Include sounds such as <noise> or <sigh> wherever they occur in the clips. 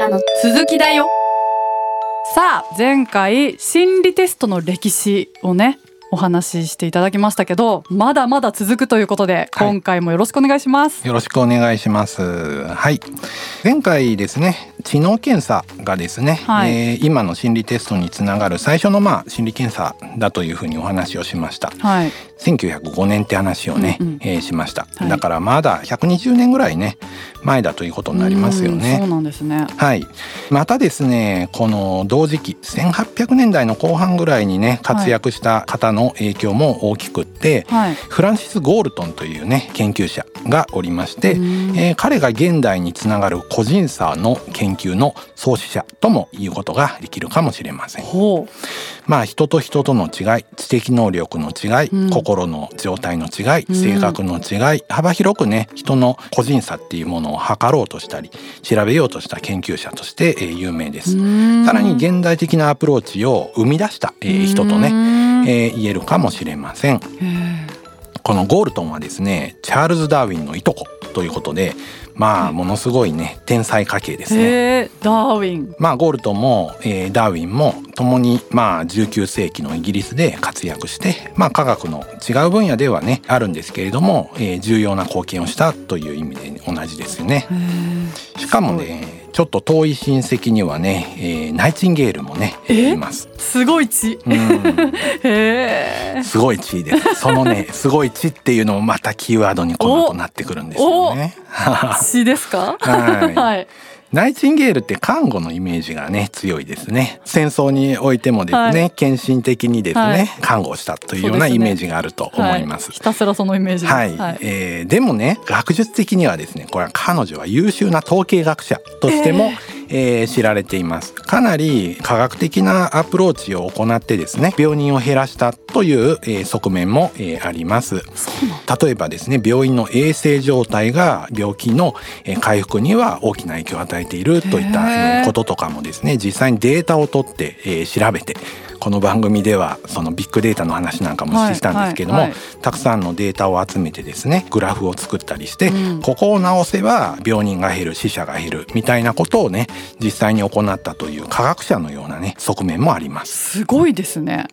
からの続きだよ。さあ前回心理テストの歴史をねお話ししていただきましたけどまだまだ続くということで、はい、今回もよろしくお願いします。よろしくお願いします。はい。前回ですね知能検査がですね、はい、えー、今の心理テストにつながる最初のまあ心理検査だというふうにお話をしました、はい、1905年って話をね、うんうん、えー、しました、はい、だからまだ120年ぐらいね前だということになりますよね。そうなんですね。はい。またですねこの同時期1800年代の後半ぐらいにね活躍した方の影響も大きくって、はい、フランシス・ゴールトンというね研究者がおりまして、えー、彼が現代につながる個人差の研究の創始者とも言うことができるかもしれません。まあ人と人との違い知的能力の違い、うん、心の状態の違い性格の違い、幅広くね人の個人差っていうものを測ろうとしたり調べようとした研究者として、えー、有名です。さらに現代的なアプローチを生み出した、えー、人とね、えー、言えるかもしれません。このゴールトンはですねチャールズ・ダーウィンのいとこということでまあものすごいね天才家系ですね。ダーウィン。まあゴールトンも、えー、ダーウィンも共にまあ19世紀のイギリスで活躍してまあ科学の違う分野ではねあるんですけれども、えー、重要な貢献をしたという意味で同じですよね。しかもねちょっと遠い親戚にはね、えー、ナイチンゲールもねいます。すごい地、うん、<laughs> へすごい地です。そのねすごい地っていうのもまたキーワードにこの後なってくるんですよね。<laughs> 地ですか？はい、<laughs> はいナイチンゲールって看護のイメージがね強いですね。戦争においてもですね、はい、献身的にですね、はい、看護したというようなイメージがあると思います、ねはい、ひたすらそのイメージはい、はい、えー、でもね学術的にはですねこれは彼女は優秀な統計学者としても、えーえー、知られています。かなり科学的なアプローチを行ってですね病人を減らしたという、えー、側面も、えー、あります。例えばですね病院の衛生状態が病気の、えー、回復には大きな影響を与えているといった、えー、こととかもですね実際にデータを取って、えー、調べてこの番組ではそのビッグデータの話なんかもしてきたんですけども、はいはいはい、たくさんのデータを集めてですねグラフを作ったりして、うん、ここを直せば病人が減る死者が減るみたいなことをね実際に行ったという科学者のようなね側面もあります。すごいですね。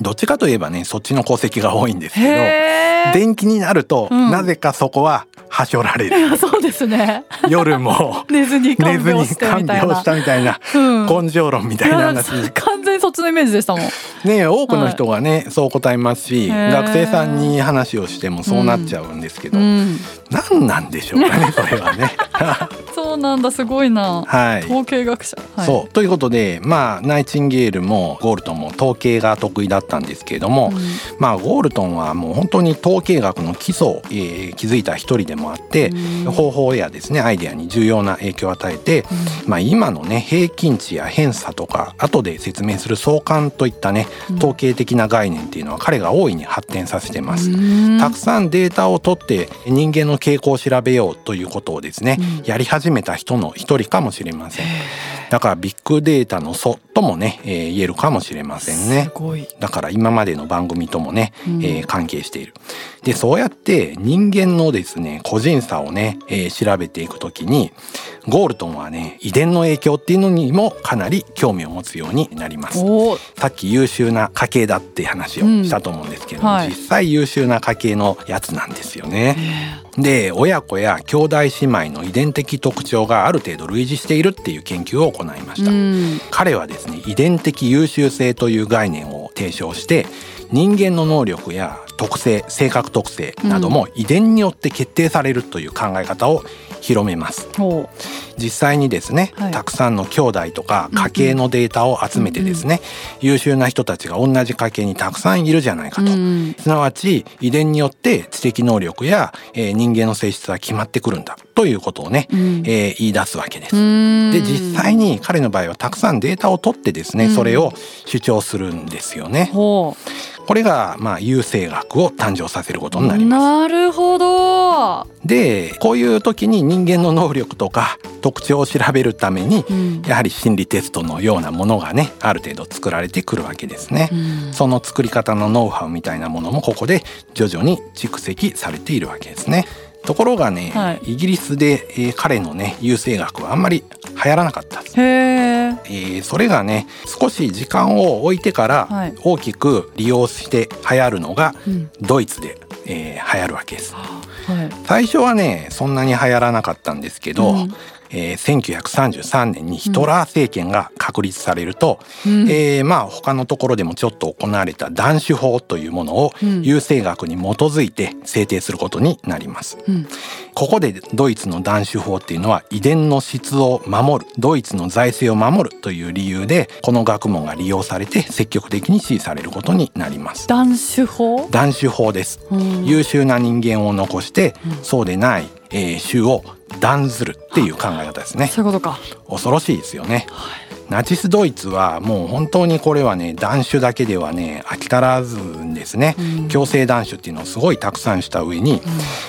どっちかといえばねそっちの功績が多いんですけど電気になると、うん、なぜかそこははしょられる。<laughs> そうですね。夜も <laughs> <laughs> 寝ずに看病したみたいな、根性論みたいな話。完全そっちのイメージでしたもん。ね多くの人がね、はい、そう答えますし、学生さんに話をしてもそうなっちゃうんですけど、うん、何なんでしょうかね <laughs> それはね。そうなんだすごいな。はい。統計学者。はい、そうということでまあナイチンゲールもゴールトンも統計が得意だったんですけれども、うん、まあゴールトンはもう本当に統計学の基礎を、えー、築いた一人でもあって、うん、方法やですねアイデアに重要な影響を与えて、うん、まあ今のね平均値や偏差とか後で説明する相関といったね統計的な概念っていうのは彼が大いに発展させてます。たくさんデータを取って人間の傾向を調べようということをですね、やり始めた人の一人かもしれません。だからビッグデータの祖ともね、えー、言えるかもしれませんね。だから今までの番組ともね、うん、えー、関係している。でそうやって人間のですね個人差をね、えー、調べていくときにゴールトンはね遺伝の影響っていうのにもかなり興味を持つようになります。さっき優秀な家系だって話をしたと思うんですけども、うんはい、実際優秀な家系のやつなんですよね。で親子や兄弟姉妹の遺伝的特徴がある程度類似しているっていう研究を行いました、彼はですね遺伝的優秀性という概念を提唱して人間の能力や特性性格特性なども遺伝によって決定されるという考え方を広めます。実際にですね、はい、たくさんの兄弟とか家系のデータを集めてですね、うんうん、優秀な人たちが同じ家系にたくさんいるじゃないかと、うん、すなわち遺伝によって知的能力や、えー、人間の性質は決まってくるんだということをね、うん、えー、言い出すわけです。で実際に彼の場合はたくさんデータを取ってですね、それを主張するんですよね。これがまあ優生学を誕生させることになります。なるほど。でこういう時に人間の能力とか特徴を調べるために、うん、やはり心理テストのようなものがねある程度作られてくるわけですね、うん、その作り方のノウハウみたいなものもここで徐々に蓄積されているわけですねところがね、はい、イギリスで、えー、彼のね優生学はあんまり流行らなかった。へえー、それがね少し時間を置いてから大きく利用して流行るのがドイツで、えー、流行るわけです。はい、最初はねそんなに流行らなかったんですけど、うん、えー、1933年にヒトラー政権が確立されると、うん、えー、まあ他のところでもちょっと行われた断種法というものを優生学に基づいて制定することになります、うん、ここでドイツの断種法っていうのは遺伝の質を守るドイツの財政を守るという理由でこの学問が利用されて積極的に支持されることになります。断種法断種法です、うん、優秀な人間を残して、そうでない、えー、種を断ずるっていう考え方ですね。そういうことか。恐ろしいですよね。はいナチスドイツはもう本当にこれはね断種だけではね飽き足らずんですね、うん、強制断種っていうのをすごいたくさんした上に、うん、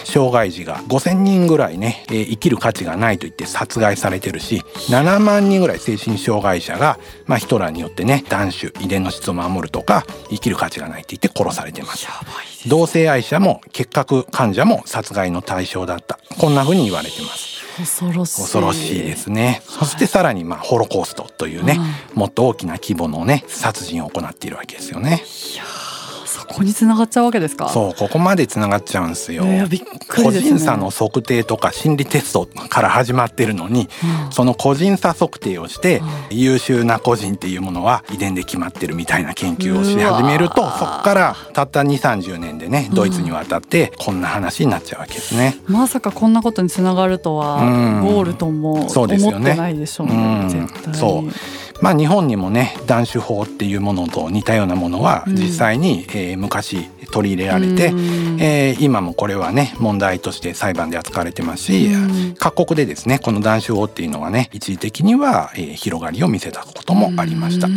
障害児が5,000人ぐらいね、えー、生きる価値がないと言って殺害されてるし7万人ぐらい精神障害者が、まあ、ヒトラーによってね断種遺伝の質を守るとか生きる価値がないって言って殺されてます。同性愛者も結核患者も殺害の対象だった。こんな風に言われてます。恐ろしい。恐ろしいですね、そしてさらにまあホロコーストというね、もっと大きな規模のね殺人を行っているわけですよね。いやここに繋がっちゃうわけですか？そうここまで繋がっちゃうんですよ、個人差の測定とか心理テストから始まってるのに、うん、その個人差測定をして、うん、優秀な個人っていうものは遺伝で決まってるみたいな研究をし始めるとそこからたった2 3 0年でねドイツに渡ってこんな話になっちゃうわけですね、うん、まさかこんなことにつながるとは、ゴールトンも思ってないでしょうね、絶対。そうまあ、日本にもね断種法っていうものと似たようなものは実際に、うん、えー、昔取り入れられて、うん、えー、今もこれはね問題として裁判で扱われてますし、うん、各国でですねこの断種法っていうのはね一時的には、えー、広がりを見せたこともありました。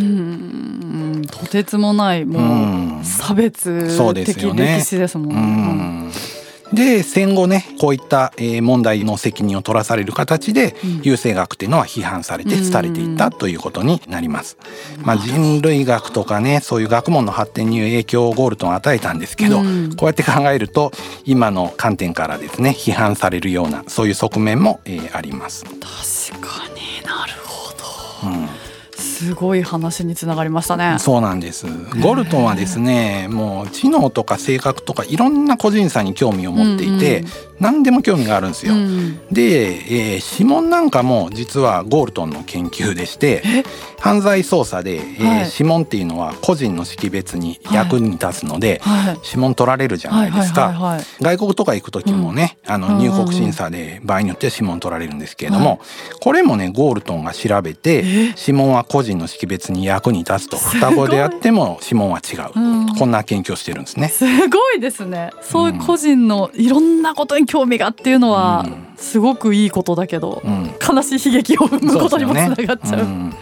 とてつもないもう差別的歴史ですもんね。で戦後ねこういった、え問題の責任を取らされる形で、優生学っていうのは批判されて廃れていったということになります。まあ、人類学とかねそういう学問の発展に影響をゴールトン与えたんですけど、こうやって考えると今の観点からですね批判されるようなそういう側面も、えー、あります。確かになるほど、うんすごい話につながりましたね。そうなんです。ゴルトンはですねもう知能とか性格とかいろんな個人差に興味を持っていて、うんうん、何でも興味があるんですよ、うん、で、えー、指紋なんかも実はゴールトンの研究でして犯罪捜査で、えー指紋っていうのは個人の識別に役に立つので、はい、指紋取られるじゃないですか、外国とか行く時もね、うん、あの入国審査で場合によっては指紋取られるんですけれども、これもねゴールトンが調べて指紋は個人の識別に役に立つと。双子であっても指紋は違う、うん、こんな研究をしてるんですね。すごいですね。そういう個人のいろんなことに興味がっていうのは、すごくいいことだけど、うん、悲しい悲劇を生むことにもつながっちゃう。うねうん、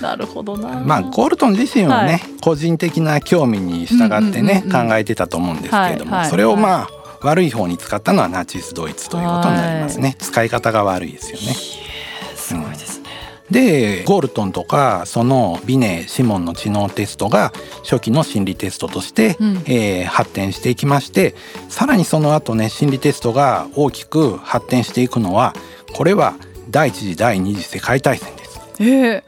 なるほどな。まあゴールトン自身はね、はい、個人的な興味に従ってね、考えてたと思うんですけれども、はいはい、それをまあ悪い方に使ったのはナチスドイツということになりますね。使い方が悪いですよね。すごいですでゴールトンとかそのビネシモンの知能テストが初期の心理テストとして、うん、えー、発展していきましてさらにその後ね心理テストが大きく発展していくのはこれは第一次第二次世界大戦です。えー、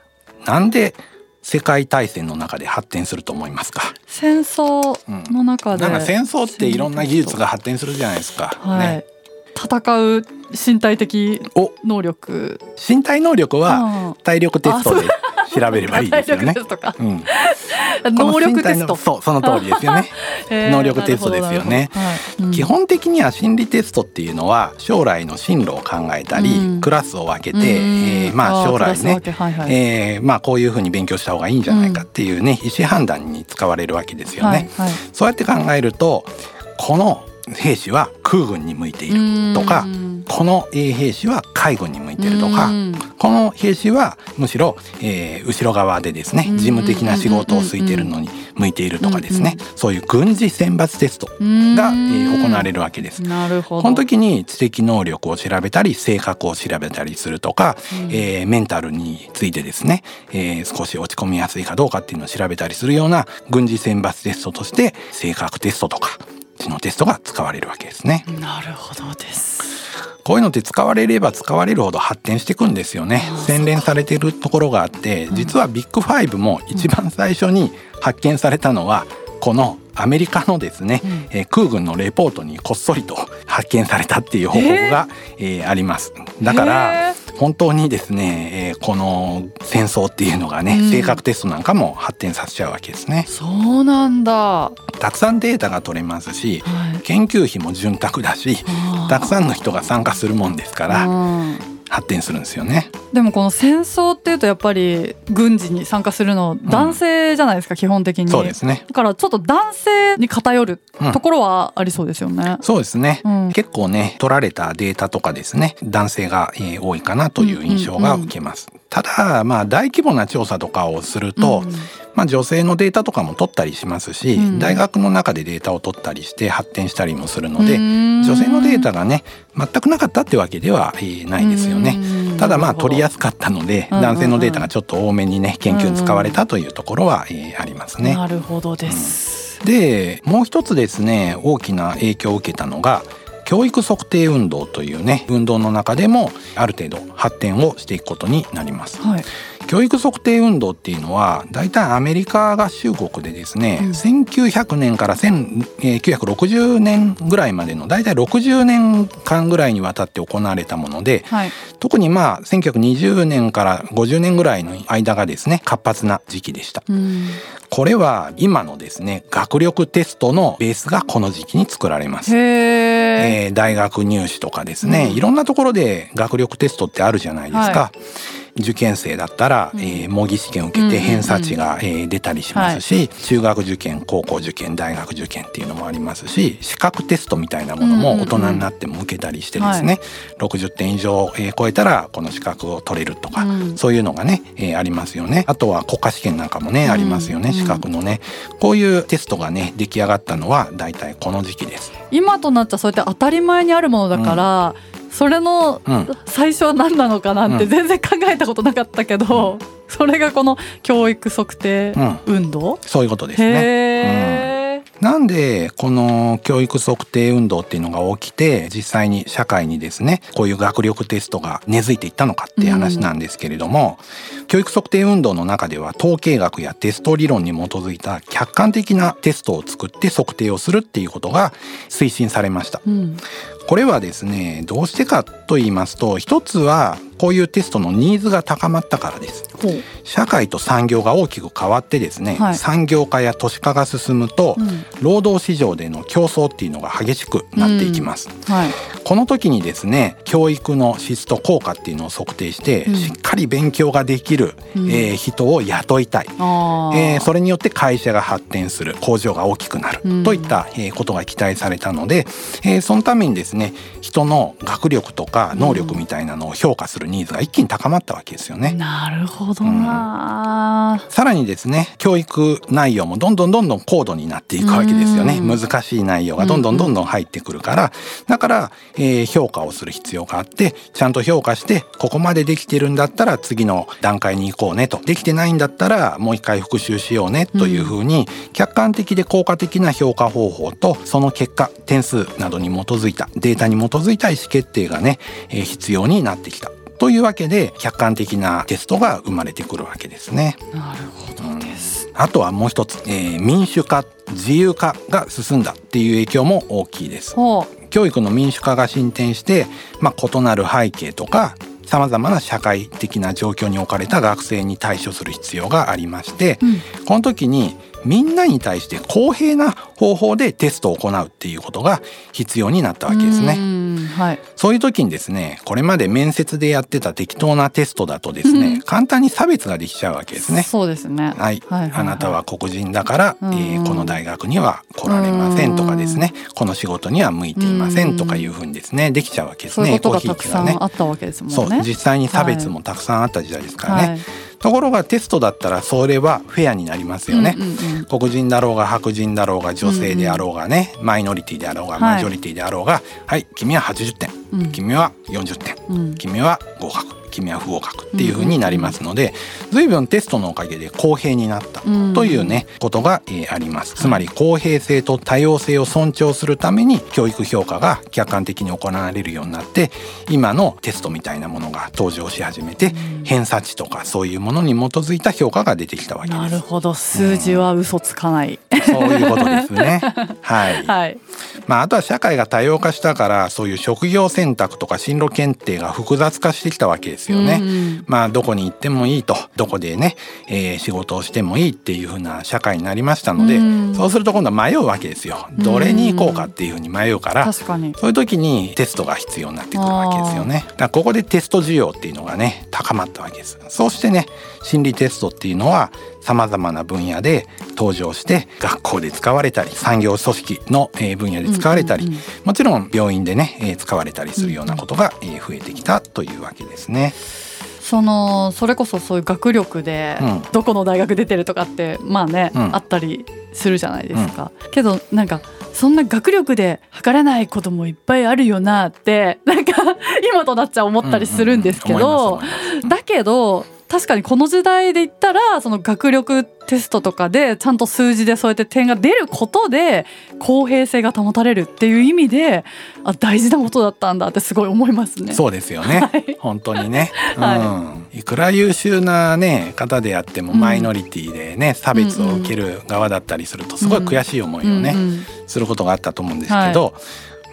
なんで世界大戦の中で発展すると思いますか？戦争の中で、うん、なんか戦争っていろんな技術が発展するじゃないですか。はい、ね戦う身体的能力。身体能力は体力テストで調べればいいですよね。うん、<laughs> 能力テスト。そうその通りですよね。<laughs> 能力テストですよね、はい。うん、基本的には心理テストっていうのは将来の進路を考えたり、うん、クラスを分けて、えー、まあ将来ね、はいはい、えー、まあこういうふうに勉強した方がいいんじゃないかっていうね、意思判断に使われるわけですよね。はいはい、そうやって考えるとこの兵士は空軍に向いているとかこの兵士は海軍に向いてるとかこの兵士はむしろ、えー、後ろ側でですね事務的な仕事を空いてるのに向いているとかですねそういう軍事選抜テストが、えー、行われるわけです。なるほど。この時に知的能力を調べたり性格を調べたりするとか、えー、メンタルについてですね、えー、少し落ち込みやすいかどうかっていうのを調べたりするような軍事選抜テストとして性格テストとかちのテストが使われるわけですね。なるほどです。こういうのって使われれば使われるほど発展していくんですよね。洗練されてるところがあって、実はビッグファイブも一番最初に発見されたのはこのアメリカのですね、うんえー空軍のレポートにこっそりと発見されたっていう報告が、えーあります。だから本当にですね、えーこの戦争っていうのがね、うん性格テストなんかも発展させちゃうわけですね。そうなんだ。はたくさんデータが取れますしい。研究費も潤沢だしたくさんの人が参加するもんですからうん発展するんですよね。でもこの戦争っていうとやっぱり軍事に参加するの男性じゃないですか、基本的に。そうですね。だからちょっと男性に偏るうんところはありそうですよね。そうですね。うん結構ね取られたデータとかですね男性が、えー多いかなという印象が受けます。ただまあ大規模な調査とかをすると、うん。まあ、女性のデータとかも取ったりしますし、うん。大学の中でデータを取ったりして発展したりもするので、うん。女性のデータがね全くなかったってわけでは、えーないですよね。うん。ただまあ取りやすかったので、男性のデータがちょっと多めにね研究に使われたというところは、えーありますね。なるほどです。でもう一つですね大きな影響を受けたのが教育測定運動というね運動の中でもある程度発展をしていくことになります。はい。教育測定運動っていうのは大体アメリカ合衆国でですね、うん1900年から1960年ぐらいまでの大体60年間ぐらいにわたって行われたものではい。特にまあ1920年から50年ぐらいの間がですね活発な時期でした。うん。これは今のですね学力テストのベースがこの時期に作られます。大学入試とかですね、うんいろんなところで学力テストってあるじゃないですか。は受験生だったら、うん。えー模擬試験を受けてうんうんうん。偏差値が、えー出たりしますし、中学受験高校受験大学受験っていうのもありますし資格テストみたいなものもうんうんうん。大人になっても受けたりしてですね、60点以上、えー超えたらこの資格を取れるとか、うん。そういうのがね、えーありますよね。あとは国家試験なんかもね、うんありますよねうん資格のね。こういうテストがね出来上がったのは大体この時期です。今となっちゃそうやって当たり前にあるものだから、それのうん。最初は何なのかなってうん。全然考えたことなかったけど、それがこの教育測定うん。運動、そういうことですね。なんでこの教育測定運動っていうのが起きて実際に社会にですねこういう学力テストが根付いていったのかっていう話なんですけれども、教育測定運動の中では統計学やテスト理論に基づいた客観的なテストを作って測定をするっていうことが推進されました。うんこれはですねどうしてかと言いますと一つはこういうテストのニーズが高まったからです。社会と産業が大きく変わってですね、はい。産業化や都市化が進むと、うん。労働市場での競争っていうのが激しくなっていきます、はいこの時にですね教育の質と効果っていうのを測定して、うん。しっかり勉強ができる、うん。えー人を雇いたい、えーそれによって会社が発展する工場が大きくなる、うん。といった、えーことが期待されたので、えーそのためにですね人の学力とか能力みたいなのを評価するニーズが一気に高まったわけですよね。なるほどな、さらにですね教育内容もどんどんどんどん高度になっていくわけですよね。うん。難しい内容がどんどんどんどん入ってくるから。だから、えー評価をする必要があってちゃんと評価してここまでできてるんだったら次の段階に行こうねとできてないんだったらもう一回復習しようねというふうに客観的で効果的な評価方法とその結果点数などに基づいたデータに基づいた意思決定がね、えー必要になってきた。というわけで客観的なテストが生まれてくるわけですね。なるほどです、あとはもう一つ、えー民主化自由化が進んだっていう影響も大きいです。ほ教育の民主化が進展して、まあ、異なる背景とかさまざまな社会的な状況に置かれた学生に対処する必要がありまして、う、うん。この時にみんなに対して公平な方法でテストを行うっていうことが必要になったわけですね。うんはい。そういう時にですねこれまで面接でやってた適当なテストだとですうん。ね簡単に差別ができちゃうわけですね。そうですね。はい、はいあなたは黒人だから、えーこの大学には来られませんとかですね、この仕事には向いていませんとかいうふうにですねできちゃうわけですそういうね。ことがたくさねんあったわけですもんね。そう実際に差別もたくさんあった時代ですからね。はいところがテストだったらそれはフェアになりますよね。うんうんうん。黒人だろうが白人だろうが女性であろうがね、マイノリティであろうがはい。マジョリティであろうがはい、君は80点、うん。君は40点、うん。君は合格君は不合格っていうふうになりますので、随分テストのおかげで公平になったというね、ことが、えー、あります。つまり公平性と多様性を尊重するために教育評価が客観的に行われるようになって今のテストみたいなものが登場し始めて、偏差値とかそういうものに基づいた評価が出てきたわけです。なるほど数字は嘘つかない、うん、そういうことですね。はい、<laughs> はい、まあ、あとは社会が多様化したからそういう職業選択とか進路検定が複雑化してきたわけですよね。うん、まあどこに行ってもいいとどこでね、えー、仕事をしてもいいっていう風な社会になりましたので、うん、そうすると今度は迷うわけですよ。どれに行こうかっていう風に迷うから、そういう時にテストが必要になってくるわけですよね。だここでテスト需要っていうのがね高まったわけです。そうしてね心理テストっていうのはさまざまな分野で登場して学校で使われたり産業組織の分野で使われたり、もちろん病院でね使われたりするようなことが増えてきたというわけですね。そのそれこそそういう学力でどこの大学出てるとかってまあね、うん、あったりするじゃないですか。うん、けどなんかそんな学力で測れないこともいっぱいあるよなってなんか今となっちゃ思ったりするんですけど、だけど確かにこの時代で言ったらその学力テストとかでちゃんと数字でそうやって点が出ることで公平性が保たれるっていう意味であ大事なことだったんだってすごい思いますね。そうですよね、はい、本当にね、<laughs> はい、いくら優秀な、ね、方であってもマイノリティでね、うん、差別を受ける側だったりするとすごい悔しい思いをね、うんうん、することがあったと思うんですけど、はい、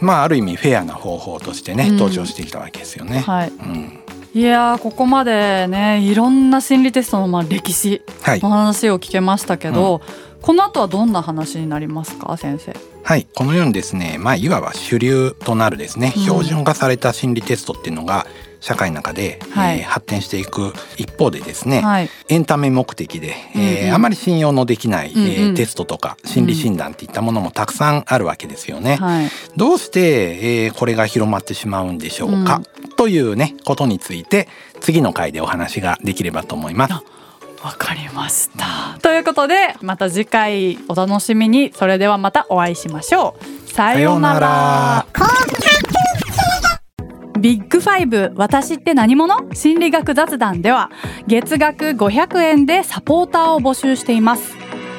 まあある意味フェアな方法としてね登場してきたわけですよね。はい。うんいやここまでねいろんな心理テストのまあ歴史の話を聞けましたけど、はいうん、この後はどんな話になりますか先生？はい。このようにですねまあいわば主流となるですね、標準化された心理テストっていうのが社会の中で、はい、えー、発展していく一方でですね、はい、エンタメ目的で、えー、あまり信用のできない、うんうん、えー、テストとか心理診断っていったものもたくさんあるわけですよね。はい、どうして、えー、これが広まってしまうんでしょうか、うん、というねことについて次の回でお話ができればと思います。わかりました。ということでまた次回お楽しみにそれではまたお会いしましょう。さようなら。ビッグファイブ私って何者？心理学雑談では月額500円でサポーターを募集しています